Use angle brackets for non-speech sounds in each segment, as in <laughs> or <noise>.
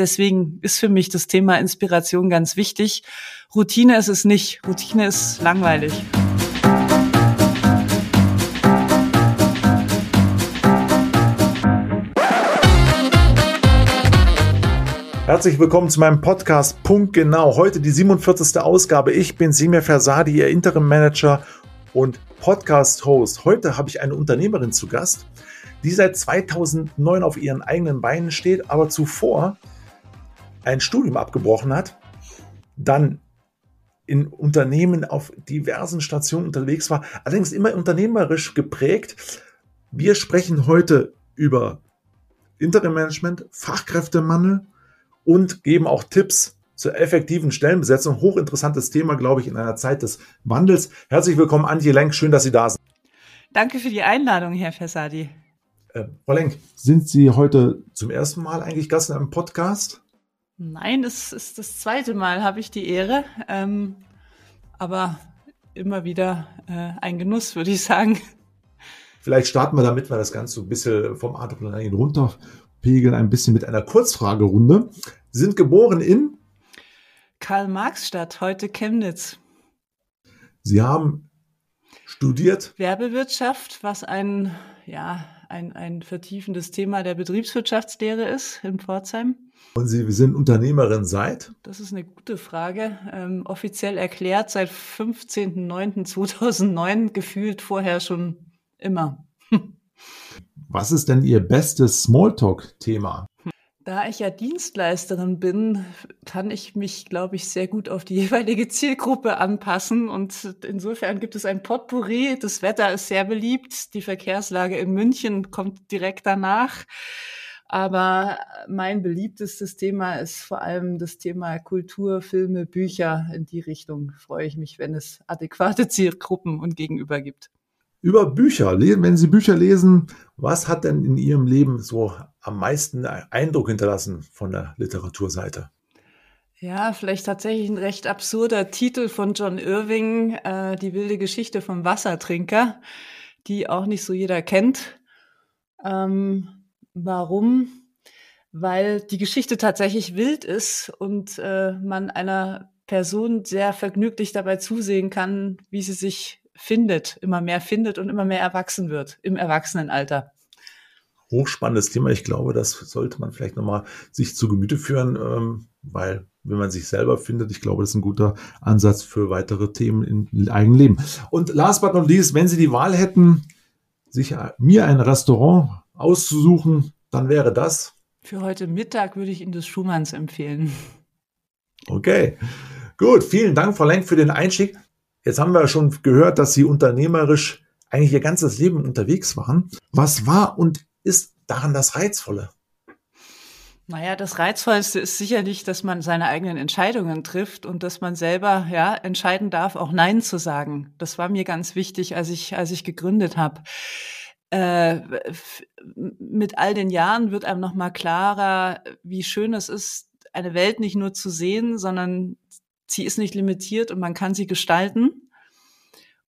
deswegen ist für mich das Thema Inspiration ganz wichtig. Routine ist es nicht. Routine ist langweilig. Herzlich willkommen zu meinem Podcast Punkt Genau. Heute die 47. Ausgabe. Ich bin Simir Fersadi, Ihr Interim Manager und Podcast-Host. Heute habe ich eine Unternehmerin zu Gast, die seit 2009 auf ihren eigenen Beinen steht, aber zuvor ein Studium abgebrochen hat, dann in Unternehmen auf diversen Stationen unterwegs war, allerdings immer unternehmerisch geprägt. Wir sprechen heute über Interim Management, Fachkräftemangel, und geben auch Tipps zur effektiven Stellenbesetzung. Hochinteressantes Thema, glaube ich, in einer Zeit des Wandels. Herzlich willkommen, Antje Lenk. Schön, dass Sie da sind. Danke für die Einladung, Herr Fersadi. Äh, Frau Lenk, sind Sie heute zum ersten Mal eigentlich Gast in einem Podcast? Nein, es ist das zweite Mal, habe ich die Ehre. Ähm, aber immer wieder äh, ein Genuss, würde ich sagen. Vielleicht starten wir damit, weil das Ganze so ein bisschen vom Adrenalin runter Pegel ein bisschen mit einer Kurzfragerunde. Sie sind geboren in Karl-Marx-Stadt, heute Chemnitz. Sie haben studiert Werbewirtschaft, was ein, ja, ein, ein vertiefendes Thema der Betriebswirtschaftslehre ist in Pforzheim. Und Sie sind Unternehmerin seit? Das ist eine gute Frage. Ähm, offiziell erklärt seit 15.09.2009, gefühlt vorher schon immer. <laughs> Was ist denn Ihr bestes Smalltalk-Thema? Da ich ja Dienstleisterin bin, kann ich mich, glaube ich, sehr gut auf die jeweilige Zielgruppe anpassen. Und insofern gibt es ein Potpourri. Das Wetter ist sehr beliebt. Die Verkehrslage in München kommt direkt danach. Aber mein beliebtestes Thema ist vor allem das Thema Kultur, Filme, Bücher. In die Richtung freue ich mich, wenn es adäquate Zielgruppen und Gegenüber gibt über Bücher. Wenn Sie Bücher lesen, was hat denn in Ihrem Leben so am meisten Eindruck hinterlassen von der Literaturseite? Ja, vielleicht tatsächlich ein recht absurder Titel von John Irving, äh, Die wilde Geschichte vom Wassertrinker, die auch nicht so jeder kennt. Ähm, warum? Weil die Geschichte tatsächlich wild ist und äh, man einer Person sehr vergnüglich dabei zusehen kann, wie sie sich findet, immer mehr findet und immer mehr erwachsen wird im Erwachsenenalter. Hochspannendes Thema. Ich glaube, das sollte man vielleicht nochmal sich zu Gemüte führen, ähm, weil wenn man sich selber findet, ich glaube, das ist ein guter Ansatz für weitere Themen im eigenen Leben. Und last but not least, wenn Sie die Wahl hätten, sich mir ein Restaurant auszusuchen, dann wäre das. Für heute Mittag würde ich Ihnen das Schumanns empfehlen. Okay. Gut, vielen Dank, Frau Lenk, für den Einstieg. Jetzt haben wir schon gehört, dass Sie unternehmerisch eigentlich Ihr ganzes Leben unterwegs waren. Was war und ist daran das Reizvolle? Naja, das Reizvollste ist sicherlich, dass man seine eigenen Entscheidungen trifft und dass man selber ja entscheiden darf, auch Nein zu sagen. Das war mir ganz wichtig, als ich als ich gegründet habe. Äh, mit all den Jahren wird einem noch mal klarer, wie schön es ist, eine Welt nicht nur zu sehen, sondern sie ist nicht limitiert und man kann sie gestalten.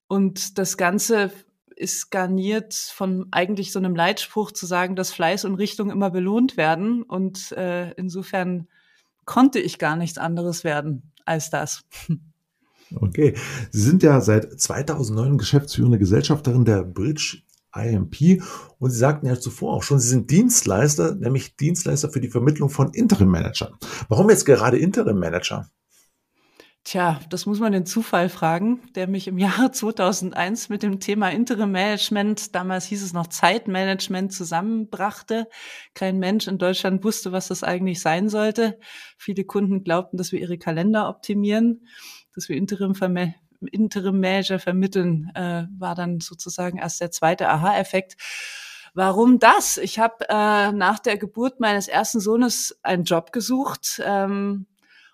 Und das Ganze ist garniert von eigentlich so einem Leitspruch zu sagen, dass Fleiß und Richtung immer belohnt werden. Und äh, insofern konnte ich gar nichts anderes werden als das. Okay. Sie sind ja seit 2009 geschäftsführende Gesellschafterin der Bridge IMP und Sie sagten ja zuvor auch schon, Sie sind Dienstleister, nämlich Dienstleister für die Vermittlung von Interim-Managern. Warum jetzt gerade Interim-Manager? Tja, das muss man den Zufall fragen, der mich im Jahre <laughs> 2001 mit dem Thema Interim Management, damals hieß es noch Zeitmanagement, zusammenbrachte. Kein Mensch in Deutschland wusste, was das eigentlich sein sollte. Viele Kunden glaubten, dass wir ihre Kalender optimieren, dass wir Interim, Interim Manager vermitteln, äh, war dann sozusagen erst der zweite Aha-Effekt. Warum das? Ich habe äh, nach der Geburt meines ersten Sohnes einen Job gesucht. Ähm,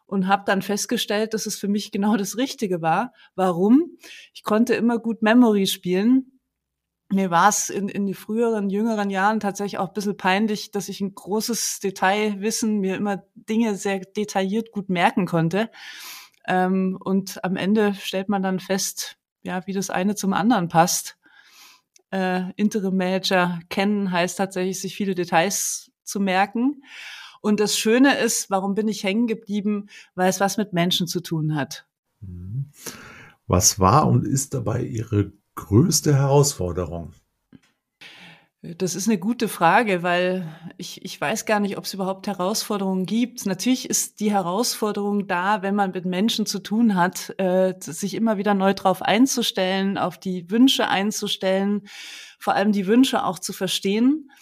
und habe dann festgestellt, dass es für mich genau das Richtige war. Warum? Ich konnte immer gut Memory spielen. Mir war es in, in die früheren, jüngeren Jahren tatsächlich auch ein bisschen peinlich, dass ich ein großes Detailwissen mir immer Dinge sehr detailliert gut merken konnte. Ähm, und am Ende stellt man dann fest, ja, wie das eine zum anderen passt. Äh, Interim Manager kennen heißt tatsächlich, sich viele Details zu merken. Und das Schöne ist, warum bin ich hängen geblieben? Weil es was mit Menschen zu tun hat. Mhm. Was war und ist dabei Ihre größte Herausforderung? Das ist eine gute Frage, weil ich, ich weiß gar nicht, ob es überhaupt Herausforderungen gibt. Natürlich ist die Herausforderung da, wenn man mit Menschen zu tun hat, äh, sich immer wieder neu drauf einzustellen, auf die Wünsche einzustellen, vor allem die Wünsche auch zu verstehen.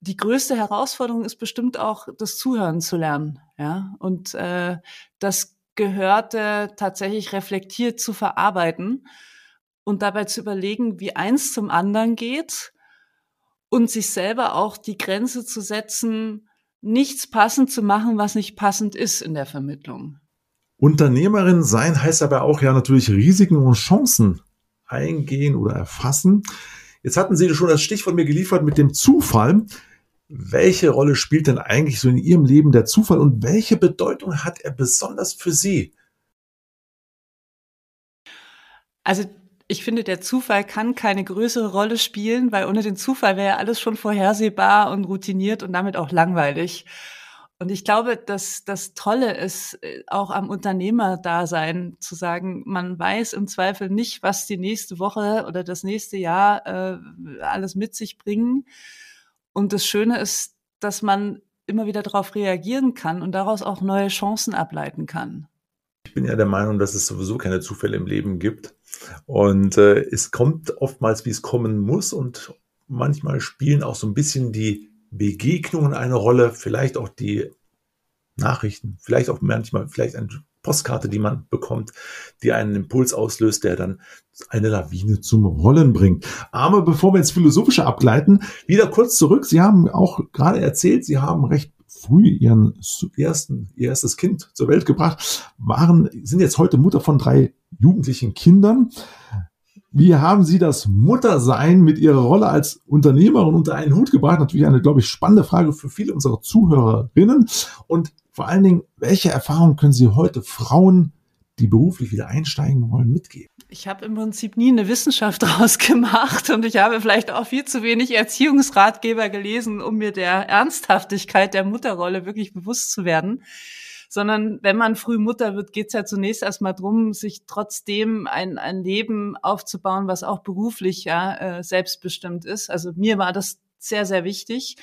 Die größte Herausforderung ist bestimmt auch, das Zuhören zu lernen. Ja, und äh, das Gehörte tatsächlich reflektiert zu verarbeiten und dabei zu überlegen, wie eins zum anderen geht und sich selber auch die Grenze zu setzen, nichts passend zu machen, was nicht passend ist in der Vermittlung. Unternehmerin sein heißt aber auch ja natürlich Risiken und Chancen eingehen oder erfassen. Jetzt hatten Sie schon das Stichwort mir geliefert mit dem Zufall. Welche Rolle spielt denn eigentlich so in Ihrem Leben der Zufall und welche Bedeutung hat er besonders für Sie? Also ich finde, der Zufall kann keine größere Rolle spielen, weil ohne den Zufall wäre ja alles schon vorhersehbar und routiniert und damit auch langweilig. Und ich glaube, dass das Tolle ist, äh, auch am Unternehmerdasein zu sagen, man weiß im Zweifel nicht, was die nächste Woche oder das nächste Jahr äh, alles mit sich bringen. Und das Schöne ist, dass man immer wieder darauf reagieren kann und daraus auch neue Chancen ableiten kann. Ich bin ja der Meinung, dass es sowieso keine Zufälle im Leben gibt. Und äh, es kommt oftmals, wie es kommen muss. Und manchmal spielen auch so ein bisschen die Begegnungen eine Rolle, vielleicht auch die Nachrichten, vielleicht auch manchmal, vielleicht eine Postkarte, die man bekommt, die einen Impuls auslöst, der dann eine Lawine zum Rollen bringt. Aber bevor wir ins Philosophische abgleiten, wieder kurz zurück. Sie haben auch gerade erzählt, Sie haben recht früh ihren ersten, ihr erstes Kind zur Welt gebracht, waren, sind jetzt heute Mutter von drei jugendlichen Kindern. Wie haben Sie das Muttersein mit Ihrer Rolle als Unternehmerin unter einen Hut gebracht? Natürlich eine, glaube ich, spannende Frage für viele unserer Zuhörerinnen. Und vor allen Dingen, welche Erfahrungen können Sie heute Frauen, die beruflich wieder einsteigen wollen, mitgeben? Ich habe im Prinzip nie eine Wissenschaft <laughs> draus gemacht und ich habe vielleicht auch viel zu wenig Erziehungsratgeber gelesen, um mir der Ernsthaftigkeit der Mutterrolle wirklich bewusst zu werden. Sondern wenn man früh Mutter wird, geht es ja zunächst erstmal drum, sich trotzdem ein, ein Leben aufzubauen, was auch beruflich ja äh, selbstbestimmt ist. Also mir war das sehr, sehr wichtig.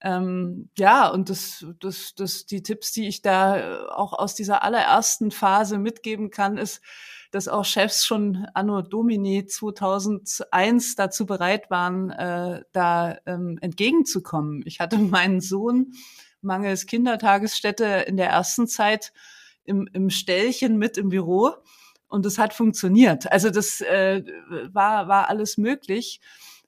Ähm, ja, und das, das, das, die Tipps, die ich da auch aus dieser allerersten Phase mitgeben kann, ist, dass auch Chefs schon anno Domini 2001 dazu bereit waren, äh, da ähm, entgegenzukommen. Ich hatte <laughs> meinen Sohn mangels Kindertagesstätte in der ersten Zeit im, im Ställchen mit im Büro und es hat funktioniert. Also das äh, war, war alles möglich,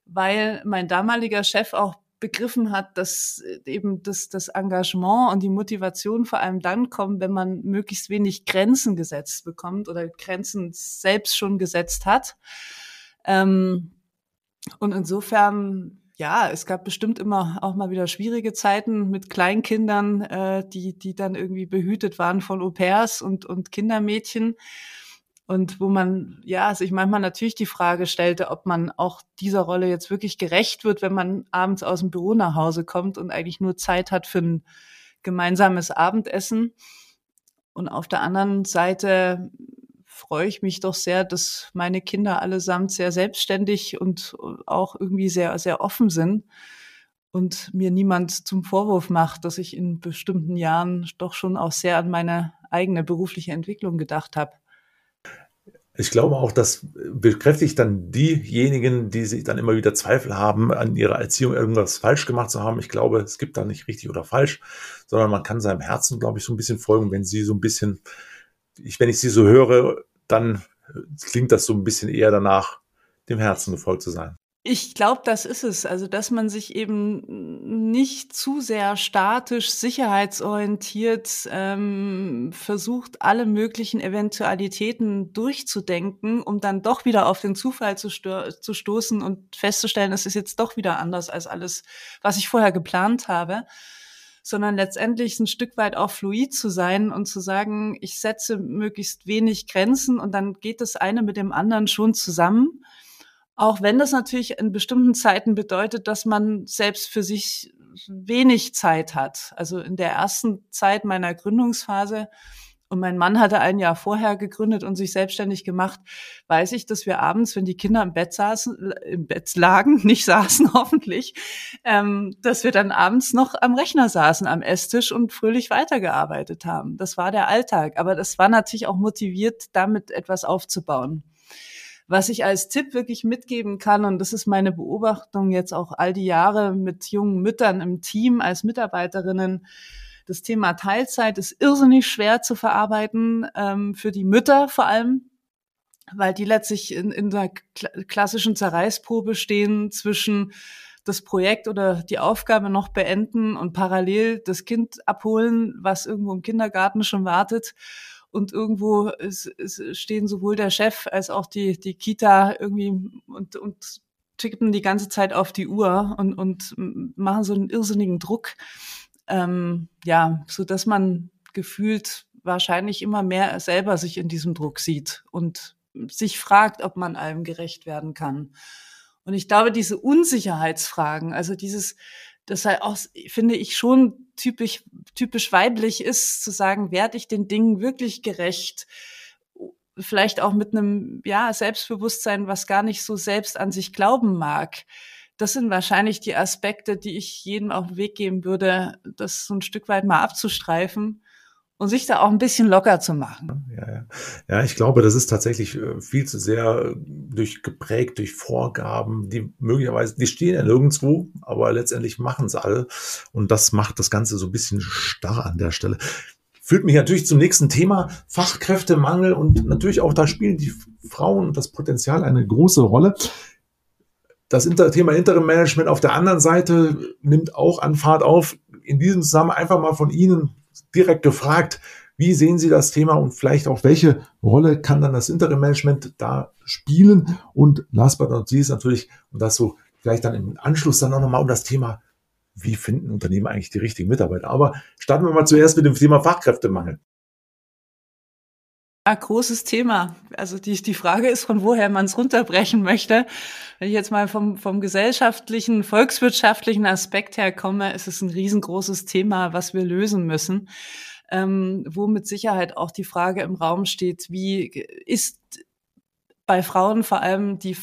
weil mein damaliger Chef auch begriffen hat, dass äh, eben das, das Engagement und die Motivation vor allem dann kommen, wenn man möglichst wenig Grenzen gesetzt bekommt oder Grenzen selbst schon gesetzt hat. Ähm, und insofern, ja, es gab bestimmt immer auch mal wieder schwierige Zeiten mit Kleinkindern, äh, die, die dann irgendwie behütet waren von Au pairs und, und Kindermädchen. Und wo man, ja, sich manchmal natürlich die Frage stellte, ob man auch dieser Rolle jetzt wirklich gerecht wird, wenn man abends aus dem Büro nach Hause kommt und eigentlich nur Zeit hat für ein gemeinsames Abendessen. Und auf der anderen Seite freue ich mich doch sehr, dass meine Kinder allesamt sehr selbstständig und auch irgendwie sehr, sehr offen sind und mir niemand zum Vorwurf macht, dass ich in bestimmten Jahren doch schon auch sehr an meine eigene berufliche Entwicklung gedacht habe. Ich glaube auch, das bekräftigt dann diejenigen, die sich dann immer wieder Zweifel haben, an ihrer Erziehung irgendwas falsch gemacht zu haben. Ich glaube, es gibt da nicht richtig oder falsch, sondern man kann seinem Herzen, glaube ich, so ein bisschen folgen, wenn sie so ein bisschen, ich, wenn ich sie so höre, dann klingt das so ein bisschen eher danach, dem Herzen gefolgt zu sein. Ich glaube, das ist es. Also, dass man sich eben nicht zu sehr statisch, sicherheitsorientiert ähm, versucht, alle möglichen Eventualitäten durchzudenken, um dann doch wieder auf den Zufall zu, zu stoßen und festzustellen, es ist jetzt doch wieder anders als alles, was ich vorher geplant habe sondern letztendlich ein Stück weit auch fluid zu sein und zu sagen, ich setze möglichst wenig Grenzen und dann geht das eine mit dem anderen schon zusammen. Auch wenn das natürlich in bestimmten Zeiten bedeutet, dass man selbst für sich wenig Zeit hat. Also in der ersten Zeit meiner Gründungsphase und mein Mann hatte ein Jahr vorher gegründet und sich selbstständig gemacht, weiß ich, dass wir abends, wenn die Kinder im Bett saßen, im Bett lagen, <laughs> nicht saßen <laughs> hoffentlich, ähm, dass wir dann abends noch am Rechner saßen, am Esstisch und fröhlich weitergearbeitet haben. Das war der Alltag. Aber das war natürlich auch motiviert, damit etwas aufzubauen. Was ich als Tipp wirklich mitgeben kann, und das ist meine Beobachtung jetzt auch all die Jahre mit jungen Müttern im Team als Mitarbeiterinnen, das Thema Teilzeit ist irrsinnig schwer zu verarbeiten, ähm, für die Mütter vor allem, weil die letztlich in, in der klassischen Zerreißprobe stehen zwischen das Projekt oder die Aufgabe noch beenden und parallel das Kind abholen, was irgendwo im Kindergarten schon wartet. Und irgendwo ist, ist, stehen sowohl der Chef als auch die, die Kita irgendwie und, und tippen die ganze Zeit auf die Uhr und, und machen so einen irrsinnigen Druck ähm, ja, so dass man gefühlt wahrscheinlich immer mehr selber sich in diesem Druck sieht und sich fragt, ob man allem gerecht werden kann. Und ich glaube, diese Unsicherheitsfragen, also dieses, das halt auch, finde ich, schon typisch, typisch weiblich ist, zu sagen, werde ich den Dingen wirklich gerecht? Vielleicht auch mit einem, ja, Selbstbewusstsein, was gar nicht so selbst an sich glauben mag das sind wahrscheinlich die Aspekte, die ich jedem auf den Weg geben würde, das so ein Stück weit mal abzustreifen und sich da auch ein bisschen locker zu machen. Ja, ja. ja ich glaube, das ist tatsächlich äh, viel zu sehr durch geprägt durch Vorgaben, die möglicherweise, die stehen ja nirgendwo, aber letztendlich machen es alle. Und das macht das Ganze so ein bisschen starr an der Stelle. Führt mich natürlich zum nächsten Thema, Fachkräftemangel und natürlich auch da spielen die Frauen und das Potenzial eine große Rolle. Das Thema Interim Management auf der anderen Seite nimmt auch an Fahrt auf. In diesem Zusammenhang einfach mal von Ihnen direkt gefragt, wie sehen Sie das Thema und vielleicht auch welche Rolle kann dann das Interim Management da spielen? Und last but not least natürlich, und das so vielleicht dann im Anschluss dann auch nochmal um das Thema, wie finden Unternehmen eigentlich die richtigen Mitarbeiter? Aber starten wir mal zuerst mit dem Thema Fachkräftemangel. Ja, großes Thema. Also die, die Frage ist, von woher man es runterbrechen möchte. Wenn ich jetzt mal vom, vom gesellschaftlichen, volkswirtschaftlichen Aspekt her komme, ist es ein riesengroßes Thema, was wir lösen müssen. Ähm, wo mit Sicherheit auch die Frage im Raum steht, wie ist bei Frauen vor allem die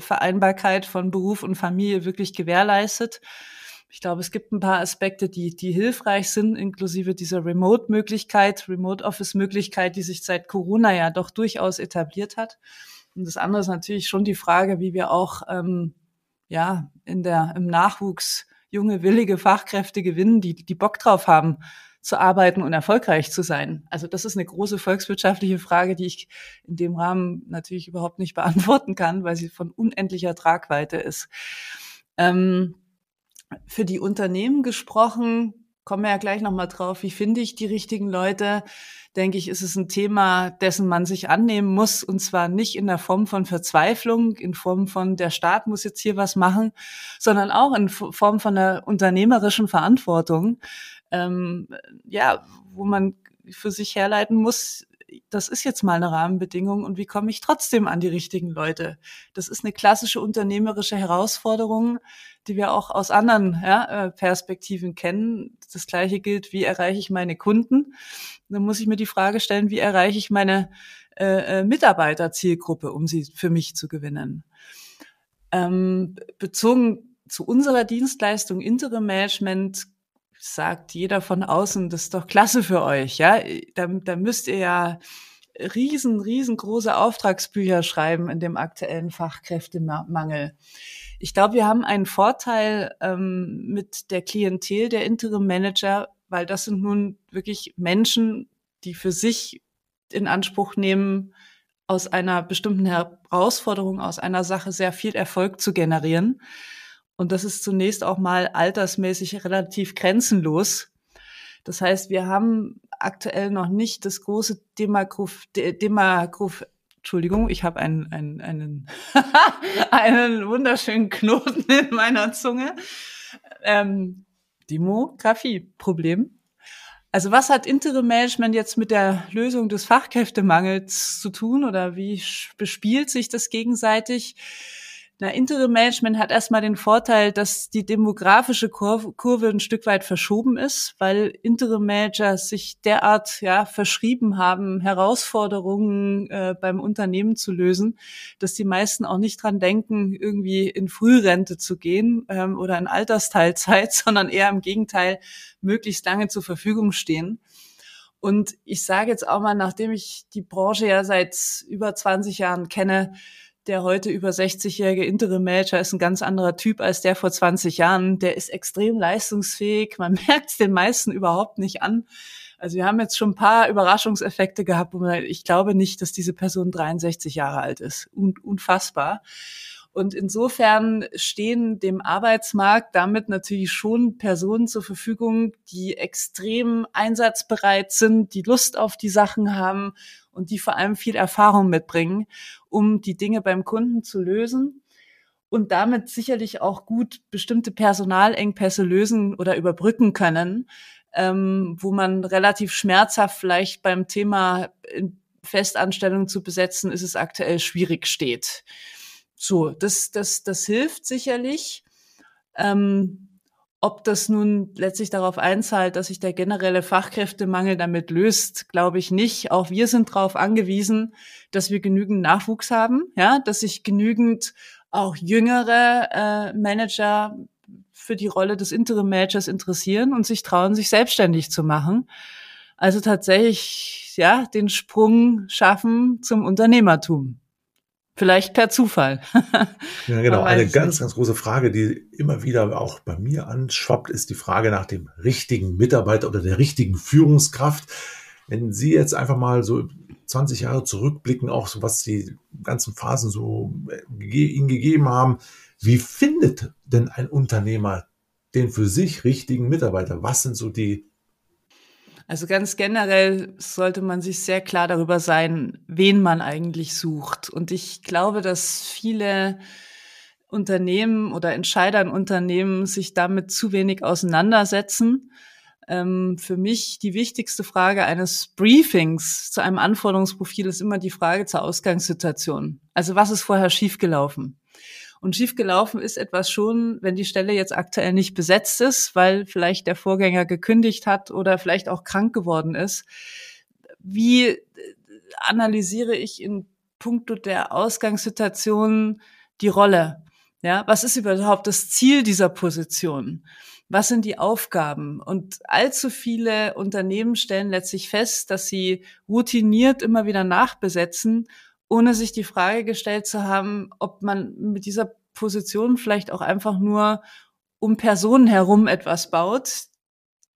Vereinbarkeit von Beruf und Familie wirklich gewährleistet? Ich glaube, es gibt ein paar Aspekte, die, die hilfreich sind, inklusive dieser Remote-Möglichkeit, Remote-Office-Möglichkeit, die sich seit Corona ja doch durchaus etabliert hat. Und das andere ist natürlich schon die Frage, wie wir auch ähm, ja in der im Nachwuchs junge willige Fachkräfte gewinnen, die die Bock drauf haben zu arbeiten und erfolgreich zu sein. Also das ist eine große volkswirtschaftliche Frage, die ich in dem Rahmen natürlich überhaupt nicht beantworten kann, weil sie von unendlicher Tragweite ist. Ähm, für die Unternehmen gesprochen, kommen wir ja gleich nochmal drauf, wie finde ich die richtigen Leute, denke ich, ist es ein Thema, dessen man sich annehmen muss, und zwar nicht in der Form von Verzweiflung, in Form von der Staat muss jetzt hier was machen, sondern auch in Form von der unternehmerischen Verantwortung, ähm, ja, wo man für sich herleiten muss, das ist jetzt mal eine Rahmenbedingung und wie komme ich trotzdem an die richtigen Leute? Das ist eine klassische unternehmerische Herausforderung, die wir auch aus anderen ja, äh, Perspektiven kennen. Das gleiche gilt, wie erreiche ich meine Kunden? Dann muss ich mir die Frage stellen, wie erreiche ich meine äh, äh, Mitarbeiterzielgruppe, um sie für mich zu gewinnen? Ähm, bezogen zu unserer Dienstleistung Interim Management sagt jeder von außen, das ist doch klasse für euch, ja. Da, da müsst ihr ja riesen, riesengroße Auftragsbücher schreiben in dem aktuellen Fachkräftemangel. Ich glaube, wir haben einen Vorteil ähm, mit der Klientel der Interim Manager, weil das sind nun wirklich Menschen, die für sich in Anspruch nehmen, aus einer bestimmten Herausforderung, aus einer Sache sehr viel Erfolg zu generieren. Und das ist zunächst auch mal altersmäßig relativ grenzenlos. Das heißt, wir haben aktuell noch nicht das große Demograph, Demograph Entschuldigung, ich habe einen, einen, einen, <laughs> einen wunderschönen Knoten in meiner Zunge. Ähm, Demografie-Problem. Also was hat Interim Management jetzt mit der Lösung des Fachkräftemangels zu tun oder wie bespielt sich das gegenseitig? Na, Interim Management hat erstmal den Vorteil, dass die demografische Kurve, ein Stück weit verschoben ist, weil Interim Manager sich derart ja verschrieben haben, Herausforderungen äh, beim Unternehmen zu lösen, dass die meisten auch nicht dran denken, irgendwie in Frührente zu gehen ähm, oder in Altersteilzeit, <laughs> sondern eher im Gegenteil möglichst lange zur Verfügung stehen. Und ich sage jetzt auch mal, nachdem ich die Branche ja seit über 20 Jahren kenne, der heute über 60-jährige Interim Manager ist ein ganz anderer Typ als der vor 20 Jahren. Der ist extrem leistungsfähig. Man <laughs> merkt es den meisten überhaupt nicht an. Also wir haben jetzt schon ein paar Überraschungseffekte gehabt, wo man, ich glaube nicht, dass diese Person 63 Jahre alt ist. unfassbar. Und insofern stehen dem Arbeitsmarkt damit natürlich schon Personen zur Verfügung, die extrem einsatzbereit sind, die Lust auf die Sachen haben und die vor allem viel Erfahrung mitbringen, um die Dinge beim Kunden zu lösen und damit sicherlich auch gut bestimmte Personalengpässe lösen oder überbrücken können, ähm, wo man relativ schmerzhaft vielleicht beim Thema Festanstellung zu besetzen, ist es aktuell schwierig steht. So, das, das, das hilft sicherlich. Ähm, ob das nun letztlich darauf einzahlt, dass sich der generelle Fachkräftemangel damit löst, glaube ich nicht. Auch wir sind darauf angewiesen, dass wir genügend Nachwuchs haben, ja, dass sich genügend auch jüngere äh, Manager für die Rolle des Interim Managers interessieren und sich trauen, sich selbstständig zu machen. Also tatsächlich, ja, den Sprung schaffen zum Unternehmertum. Vielleicht per Zufall. <laughs> ja, genau. Eine ganz, ganz große Frage, die immer wieder auch bei mir anschwappt, ist die Frage nach dem richtigen Mitarbeiter oder der richtigen Führungskraft. Wenn Sie jetzt einfach mal so 20 Jahre zurückblicken, auch so was die ganzen Phasen so äh, Ihnen gegeben haben, wie findet denn ein Unternehmer den für sich richtigen Mitarbeiter? Was sind so die also ganz generell sollte man sich sehr klar darüber sein, wen man eigentlich sucht. Und ich glaube, dass viele Unternehmen oder Entscheider in Unternehmen sich damit zu wenig auseinandersetzen. Ähm, für mich die wichtigste Frage eines Briefings zu einem Anforderungsprofil ist immer die Frage zur Ausgangssituation. Also was ist vorher schiefgelaufen? Und schiefgelaufen ist etwas schon, wenn die Stelle jetzt aktuell nicht besetzt ist, weil vielleicht der Vorgänger gekündigt hat oder vielleicht auch krank geworden ist. Wie äh, analysiere ich in puncto der Ausgangssituation die Rolle? Ja, was ist überhaupt das Ziel dieser Position? Was sind die Aufgaben? Und allzu viele Unternehmen stellen letztlich fest, dass sie routiniert immer wieder nachbesetzen ohne sich die Frage gestellt zu haben, ob man mit dieser Position vielleicht auch einfach nur um Personen herum etwas baut,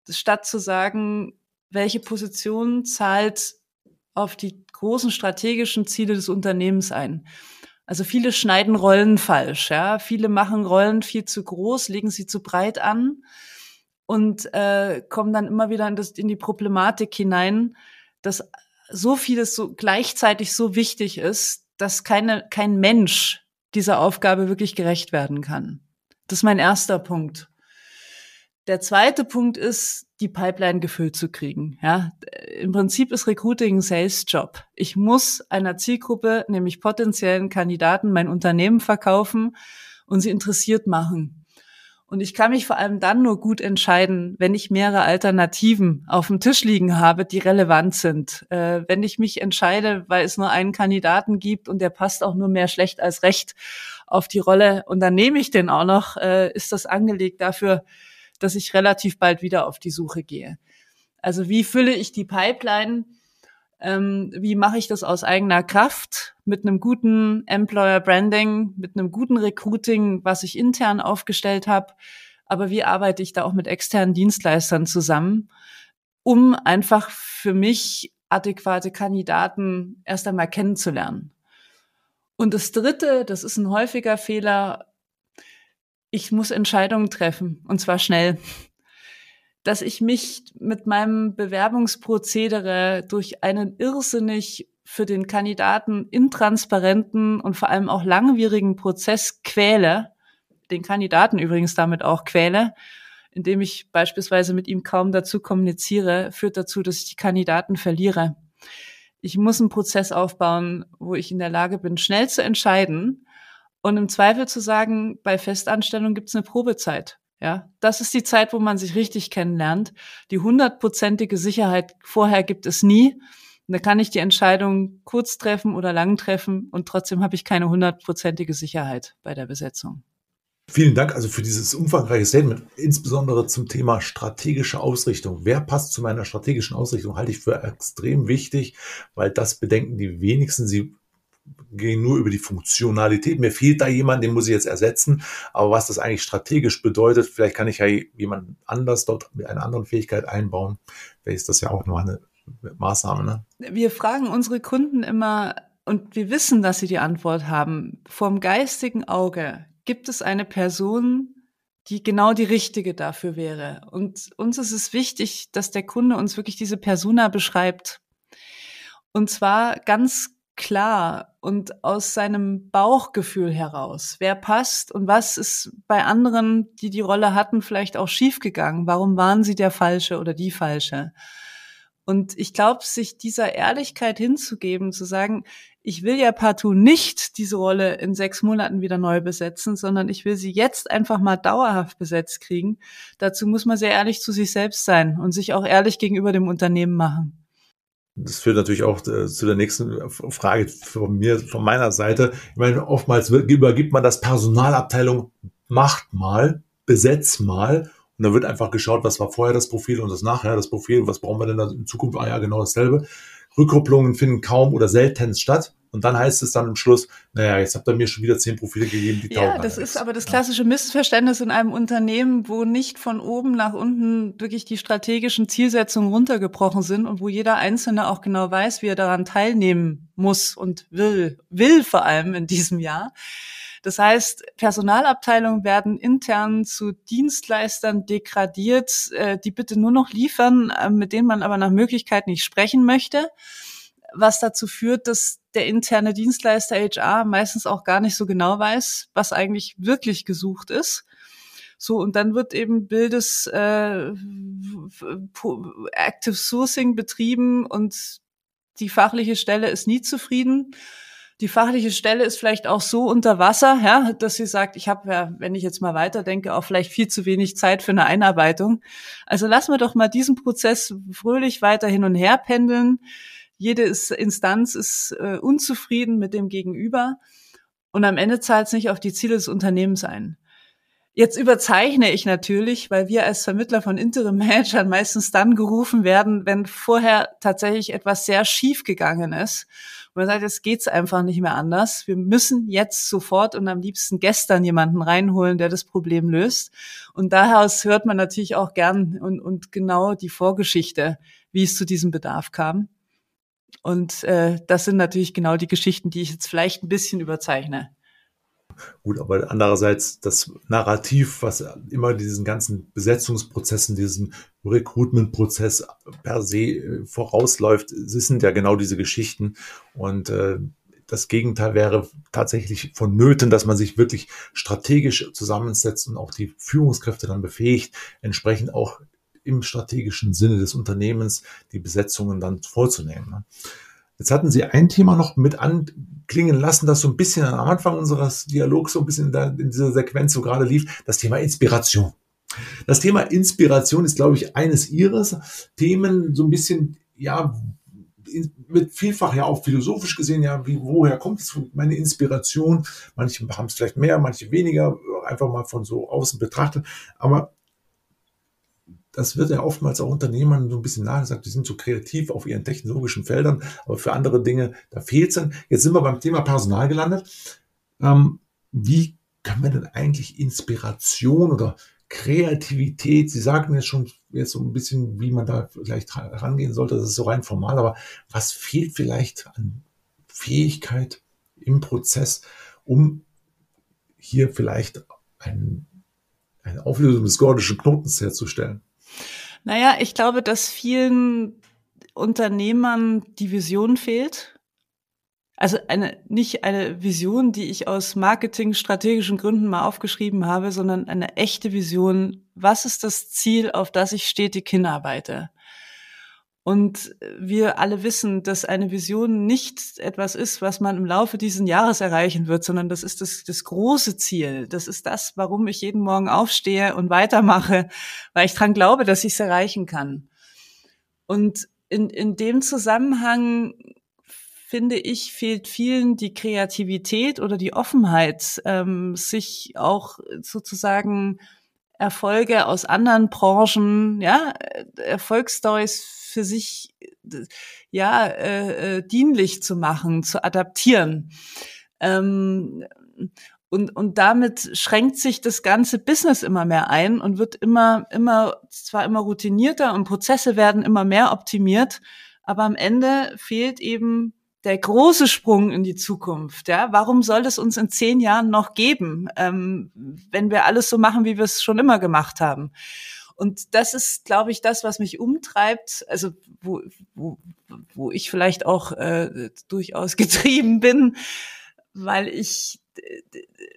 statt zu sagen, welche Position zahlt auf die großen strategischen Ziele des Unternehmens ein. Also viele schneiden Rollen falsch, ja. Viele machen Rollen viel zu groß, legen sie zu breit an und äh, kommen dann immer wieder in, das, in die Problematik hinein, dass so vieles so gleichzeitig so wichtig ist, dass keine, kein Mensch dieser Aufgabe wirklich gerecht werden kann. Das ist mein erster Punkt. Der zweite Punkt ist, die Pipeline gefüllt zu kriegen. Ja, im Prinzip ist Recruiting ein Sales-Job. Ich muss einer Zielgruppe, nämlich potenziellen Kandidaten, mein Unternehmen verkaufen und sie interessiert machen. Und ich kann mich vor allem dann nur gut entscheiden, wenn ich mehrere Alternativen auf dem Tisch liegen habe, die relevant sind. Äh, wenn ich mich entscheide, weil es nur einen Kandidaten gibt und der passt auch nur mehr schlecht als recht auf die Rolle und dann nehme ich den auch noch, äh, ist das angelegt dafür, dass ich relativ bald wieder auf die Suche gehe. Also wie fülle ich die Pipeline? Ähm, wie mache ich das aus eigener Kraft mit einem guten Employer Branding, mit einem guten Recruiting, was ich intern aufgestellt habe? Aber wie arbeite ich da auch mit externen Dienstleistern zusammen, um einfach für mich adäquate Kandidaten erst einmal kennenzulernen? Und das Dritte, das ist ein häufiger Fehler, ich muss Entscheidungen treffen und zwar schnell dass ich mich mit meinem Bewerbungsprozedere durch einen irrsinnig für den Kandidaten intransparenten und vor allem auch langwierigen Prozess quäle, den Kandidaten übrigens damit auch quäle, indem ich beispielsweise mit ihm kaum dazu kommuniziere, führt dazu, dass ich die Kandidaten verliere. Ich muss einen Prozess aufbauen, wo ich in der Lage bin, schnell zu entscheiden Und im Zweifel zu sagen, bei Festanstellung gibt es eine Probezeit. Ja, das ist die Zeit, wo man sich richtig kennenlernt. Die hundertprozentige Sicherheit vorher gibt es nie. Und da kann ich die Entscheidung kurz treffen oder lang treffen und trotzdem habe ich keine hundertprozentige Sicherheit bei der Besetzung. Vielen Dank also für dieses umfangreiche Statement, insbesondere zum Thema strategische Ausrichtung. Wer passt zu meiner strategischen Ausrichtung, halte ich für extrem wichtig, weil das bedenken die wenigsten. Sie gehen nur über die Funktionalität. Mir fehlt da jemand, den muss ich jetzt ersetzen. Aber was das eigentlich strategisch bedeutet, vielleicht kann ich ja jemand anders dort mit einer anderen Fähigkeit einbauen. Vielleicht ist das ja auch nur eine Maßnahme. Ne? Wir fragen unsere Kunden immer, und wir wissen, dass sie die Antwort haben, vom geistigen Auge gibt es eine Person, die genau die richtige dafür wäre. Und uns ist es wichtig, dass der Kunde uns wirklich diese Persona beschreibt. Und zwar ganz klar und aus seinem Bauchgefühl heraus. Wer passt und was ist bei anderen, die die Rolle hatten, vielleicht auch schiefgegangen? Warum waren sie der Falsche oder die Falsche? Und ich glaube, sich dieser Ehrlichkeit hinzugeben, zu sagen, ich will ja partout nicht diese Rolle in sechs Monaten wieder neu besetzen, sondern ich will sie jetzt einfach mal dauerhaft besetzt kriegen. Dazu muss man sehr ehrlich zu sich selbst sein und sich auch ehrlich gegenüber dem Unternehmen machen. Das führt natürlich auch äh, zu der nächsten Frage von mir, von meiner Seite. Ich meine, oftmals übergibt man das Personalabteilung, macht mal, besetzt mal und dann wird einfach geschaut, was war vorher das Profil und das nachher das Profil, was brauchen wir denn da in Zukunft? Ah ja, genau dasselbe. Rückkopplungen finden kaum oder selten statt. Und dann heißt es dann im Schluss, naja, jetzt habt ihr mir schon wieder zehn Profile gegeben, die taugen. Ja, das ist aber das klassische Missverständnis in einem Unternehmen, wo nicht von oben nach unten wirklich die strategischen Zielsetzungen runtergebrochen sind und wo jeder Einzelne auch genau weiß, wie er daran teilnehmen muss und will, will vor allem in diesem Jahr. Das heißt, Personalabteilungen werden intern zu Dienstleistern degradiert, äh, die bitte nur noch liefern, äh, mit denen man aber nach Möglichkeit nicht sprechen möchte, was dazu führt, dass der interne Dienstleister HR meistens auch gar nicht so genau weiß, was eigentlich wirklich gesucht ist. So, und dann wird eben bildes äh, Active Sourcing betrieben und die fachliche Stelle ist nie zufrieden die fachliche Stelle ist vielleicht auch so unter Wasser, ja, dass sie sagt, ich habe ja, wenn ich jetzt mal weiterdenke, auch vielleicht viel zu wenig Zeit für eine Einarbeitung. Also lassen wir doch mal diesen Prozess fröhlich weiter hin und her pendeln. Jede Instanz ist äh, unzufrieden mit dem Gegenüber und am Ende zahlt es nicht auf die Ziele des Unternehmens ein. Jetzt überzeichne ich natürlich, weil wir als Vermittler von Interim-Managern meistens dann gerufen werden, wenn vorher tatsächlich etwas sehr schief gegangen ist und man sagt, jetzt geht's einfach nicht mehr anders. Wir müssen jetzt sofort und am liebsten gestern jemanden reinholen, der das Problem löst. Und daraus hört man natürlich auch gern und, und genau die Vorgeschichte, wie es zu diesem Bedarf kam. Und äh, das sind natürlich genau die Geschichten, die ich jetzt vielleicht ein bisschen überzeichne. Gut, aber andererseits das Narrativ, was immer diesen ganzen Besetzungsprozessen, diesen Recruitment-Prozess per se äh, vorausläuft, sind ja genau diese Geschichten. Und äh, das Gegenteil wäre tatsächlich vonnöten, dass man sich wirklich strategisch zusammensetzt und auch die Führungskräfte dann befähigt, entsprechend auch im strategischen Sinne des Unternehmens die Besetzungen dann vorzunehmen. Ne? Jetzt hatten Sie ein Thema noch mit anklingen lassen, das so ein bisschen am Anfang unseres Dialogs so ein bisschen in, dieser Sequenz so gerade lief, das Thema Inspiration. Das Thema Inspiration ist, glaube ich, eines Ihres Themen, so ein bisschen, ja, wird vielfach ja auch philosophisch gesehen, ja, wie, woher kommt es meine Inspiration? Manche haben es vielleicht mehr, manche weniger, einfach mal von so außen betrachtet. Aber das wird ja oftmals auch Unternehmern so ein bisschen nachgesagt, die sind so kreativ auf ihren technologischen Feldern, aber für andere Dinge, da fehlt es dann. Jetzt sind wir beim Thema Personal gelandet. Ähm, wie kann man denn eigentlich Inspiration oder Kreativität, Sie sagten jetzt schon jetzt so ein bisschen, wie man da vielleicht rangehen sollte, das ist so rein formal, aber was fehlt vielleicht an Fähigkeit im Prozess, um hier vielleicht ein, eine Auflösung des gordischen Knotens herzustellen? Naja, ich glaube, dass vielen Unternehmern die Vision fehlt. Also eine, nicht eine Vision, die ich aus marketingstrategischen Gründen mal aufgeschrieben habe, sondern eine echte Vision. Was ist das Ziel, auf das ich stetig hinarbeite? Und wir alle wissen, dass eine Vision nicht etwas ist, was man im Laufe dieses Jahres erreichen wird, sondern das ist das, das große Ziel. Das ist das, warum ich jeden Morgen aufstehe und weitermache, weil ich dran glaube, dass ich es erreichen kann. Und in, in dem Zusammenhang finde ich, fehlt vielen die Kreativität oder die Offenheit, ähm, sich auch sozusagen Erfolge aus anderen Branchen, ja, Erfolgsstories für sich, ja, äh, äh, dienlich zu machen, zu adaptieren. Ähm, und, und damit schränkt sich das ganze Business immer mehr ein und wird immer, immer, zwar immer routinierter und Prozesse werden immer mehr optimiert, aber am Ende fehlt eben der große Sprung in die Zukunft. Ja, warum soll es uns in zehn Jahren noch geben, ähm, wenn wir alles so machen, wie wir es schon immer gemacht haben? Und das ist, glaube ich, das, was mich umtreibt, also wo, wo, wo ich vielleicht auch äh, durchaus <laughs> getrieben bin, weil ich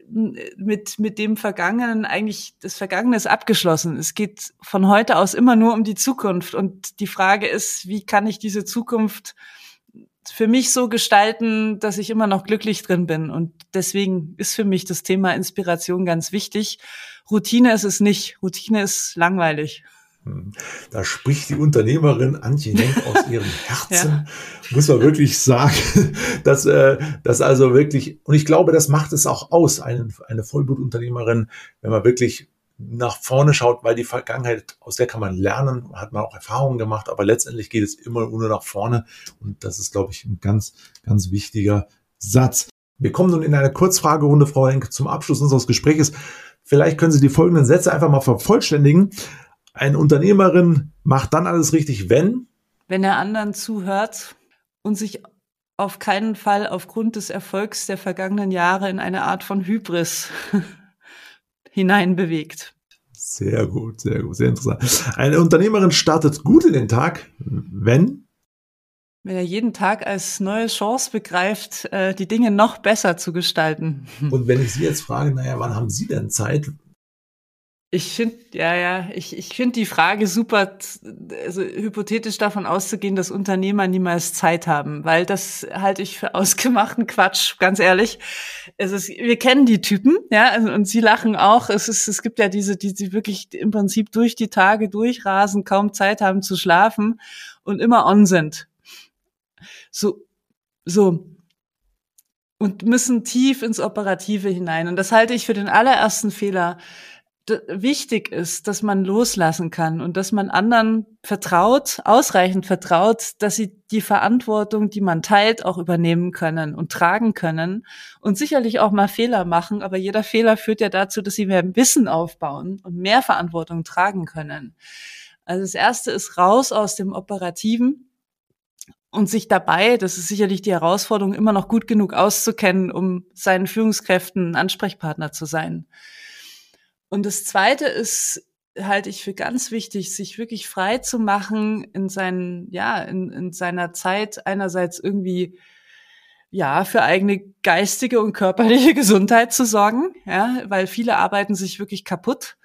mit, mit dem Vergangenen eigentlich, das Vergangene ist abgeschlossen. Es geht von heute aus immer nur um die Zukunft. Und die Frage ist, wie kann ich diese Zukunft für mich so gestalten, dass ich immer noch glücklich drin bin. Und deswegen ist für mich das Thema Inspiration ganz wichtig. Routine ist es nicht. Routine ist langweilig. Hm. Da spricht die Unternehmerin Antje Nenk aus ihrem <laughs> Herzen, ja. muss man wirklich sagen, <laughs> dass äh, das also wirklich, und ich glaube, das macht es auch aus, eine, eine Vollblutunternehmerin, wenn man wirklich nach vorne schaut, weil die Vergangenheit, aus der kann man lernen, hat man auch Erfahrungen gemacht, aber letztendlich geht es immer nur nach vorne und das ist, glaube ich, ein ganz, ganz wichtiger Satz. Wir kommen nun in eine Kurzfragerunde, Frau Henk, zum Abschluss unseres Gesprächs. Vielleicht können Sie die folgenden Sätze einfach mal vervollständigen. Eine Unternehmerin macht dann alles richtig, wenn? Wenn er anderen zuhört und sich auf keinen Fall aufgrund des Erfolgs der vergangenen Jahre in eine Art von Hybris hineinbewegt. Sehr gut, sehr gut, sehr interessant. Eine Unternehmerin startet gut in den Tag, wenn? Wenn er jeden Tag als neue Chance begreift, äh, die Dinge noch besser zu gestalten. Und wenn ich Sie jetzt frage, naja, wann haben Sie denn Zeit? Ich finde, ja, ja, ich, ich finde die Frage super, also hypothetisch davon auszugehen, dass Unternehmer niemals Zeit haben, weil das halte ich für <laughs> ausgemachten Quatsch, ganz ehrlich. Es ist, wir kennen die Typen, ja, also, und sie lachen auch. Es ist, es gibt ja diese, die, die wirklich im Prinzip durch die Tage durchrasen, kaum Zeit haben zu schlafen und immer on sind. So, so. Und müssen tief ins Operative hinein. Und das halte ich für den allerersten Fehler wichtig ist, dass man loslassen kann und dass man anderen vertraut, ausreichend vertraut, dass sie die Verantwortung, die man teilt, auch übernehmen können und tragen können und sicherlich auch mal Fehler machen, aber jeder Fehler führt ja dazu, dass sie mehr Wissen aufbauen und mehr Verantwortung tragen können. Also das erste ist raus aus dem Operativen und sich dabei, das ist sicherlich die Herausforderung, immer noch gut genug auszukennen, um seinen Führungskräften Ansprechpartner zu sein. Und das Zweite ist, halte ich für ganz wichtig, sich wirklich frei zu machen in seinen, ja, in, in seiner Zeit einerseits irgendwie ja, für eigene geistige und körperliche <laughs> Gesundheit zu sorgen, ja, weil viele arbeiten sich wirklich kaputt.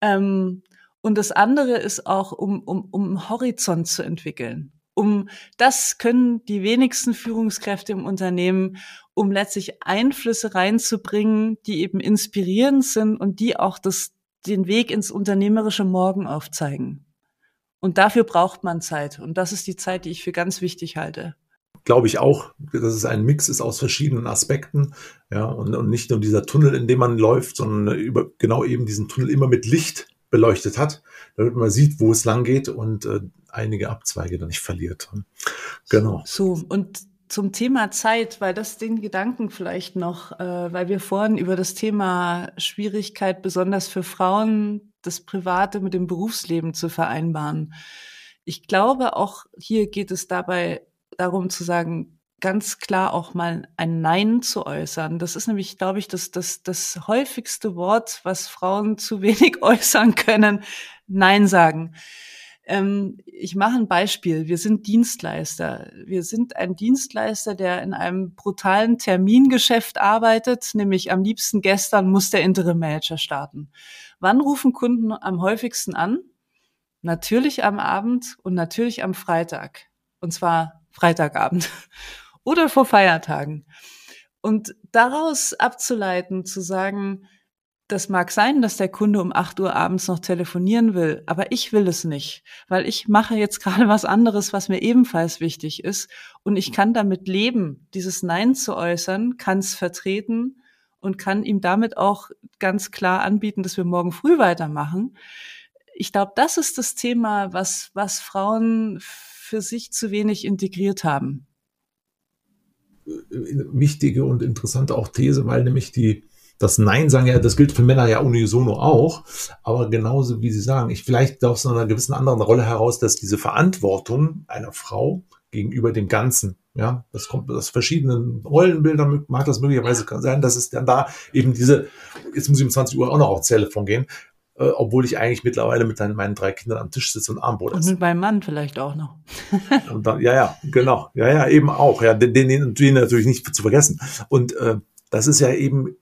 Ähm, und das andere ist auch, um, um, um Horizont zu entwickeln. Um das können die wenigsten Führungskräfte im Unternehmen, um letztlich Einflüsse reinzubringen, die eben inspirierend sind und die auch das, den Weg ins unternehmerische Morgen aufzeigen. Und dafür braucht man Zeit. Und das ist die Zeit, die ich für ganz wichtig halte. Glaube ich auch, dass es ein Mix ist aus verschiedenen Aspekten. Ja, und, und nicht nur dieser Tunnel, in dem man läuft, sondern über, genau eben diesen Tunnel immer mit Licht beleuchtet hat, damit man sieht, wo es lang geht und äh, einige Abzweige dann nicht verliert. Genau. So, und zum Thema Zeit, weil das den Gedanken vielleicht noch, äh, weil wir vorhin über das Thema Schwierigkeit, besonders für Frauen, das Private mit dem Berufsleben zu vereinbaren. Ich glaube, auch hier geht es dabei darum zu sagen, ganz klar auch mal ein Nein zu äußern. Das ist nämlich, glaube ich, das, das, das häufigste Wort, was Frauen zu wenig <laughs> äußern können. Nein sagen. Ähm, ich mache ein Beispiel. Wir sind Dienstleister. Wir sind ein Dienstleister, der in einem brutalen Termingeschäft arbeitet, nämlich am liebsten gestern muss der Interim Manager starten. Wann rufen Kunden am häufigsten an? Natürlich am Abend und natürlich am Freitag. Und zwar Freitagabend <laughs> oder vor Feiertagen. Und daraus abzuleiten, zu sagen, das mag sein, dass der Kunde um 8 Uhr abends noch telefonieren will, aber ich will es nicht, weil ich mache jetzt <laughs> gerade was anderes, was mir ebenfalls wichtig ist und ich kann damit leben, dieses Nein zu äußern, kann es vertreten und kann ihm damit auch ganz klar anbieten, dass wir morgen früh weitermachen. Ich glaube, das ist das Thema, was, was Frauen für sich zu wenig integriert haben. Wichtige und interessante auch These, weil nämlich die das Nein sagen ja, das gilt für Männer ja unisono auch, aber genauso wie Sie sagen, ich vielleicht aus einer gewissen anderen Rolle heraus, dass diese Verantwortung einer Frau gegenüber dem Ganzen, ja, das kommt aus verschiedenen Rollenbildern, mag das möglicherweise sein, dass es dann da eben diese, jetzt muss ich um 20 Uhr auch noch aufs Telefon gehen, äh, obwohl ich eigentlich mittlerweile mit meinen drei Kindern am Tisch sitze und Armbrot esse. Und mit meinem Mann vielleicht auch noch. <laughs> dann, ja, ja, genau, ja, ja, eben auch, ja, den, den, den natürlich nicht zu vergessen. Und äh, das ist ja eben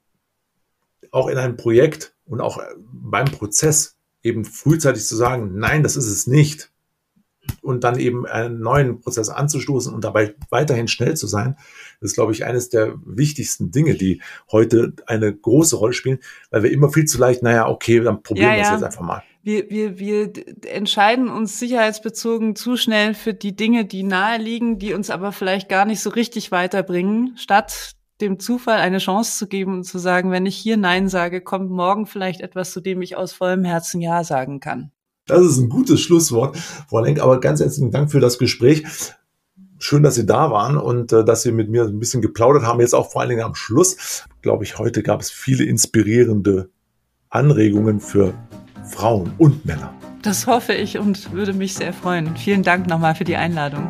auch in einem Projekt und auch beim Prozess eben frühzeitig zu sagen, nein, das ist es nicht. Und dann eben einen neuen Prozess anzustoßen und dabei weiterhin schnell zu sein, das ist, glaube ich, eines der wichtigsten Dinge, die heute eine große Rolle spielen, weil wir immer viel zu leicht, naja, okay, dann probieren ja, wir es ja. jetzt einfach mal. Wir, wir, wir entscheiden uns sicherheitsbezogen zu schnell für die Dinge, die nahe liegen, die uns aber vielleicht gar nicht so richtig weiterbringen, statt dem Zufall eine Chance zu geben und zu sagen, wenn ich hier Nein sage, kommt morgen vielleicht etwas, zu dem ich aus vollem Herzen Ja sagen kann. Das ist ein gutes Schlusswort, Frau Lenk, aber ganz herzlichen Dank für das Gespräch. Schön, dass Sie da waren und äh, dass Sie mit mir ein bisschen geplaudert haben. Jetzt auch vor allen Dingen am Schluss, glaube ich, heute gab es viele inspirierende Anregungen für Frauen und Männer. Das hoffe ich und würde mich sehr freuen. Vielen Dank nochmal für die Einladung.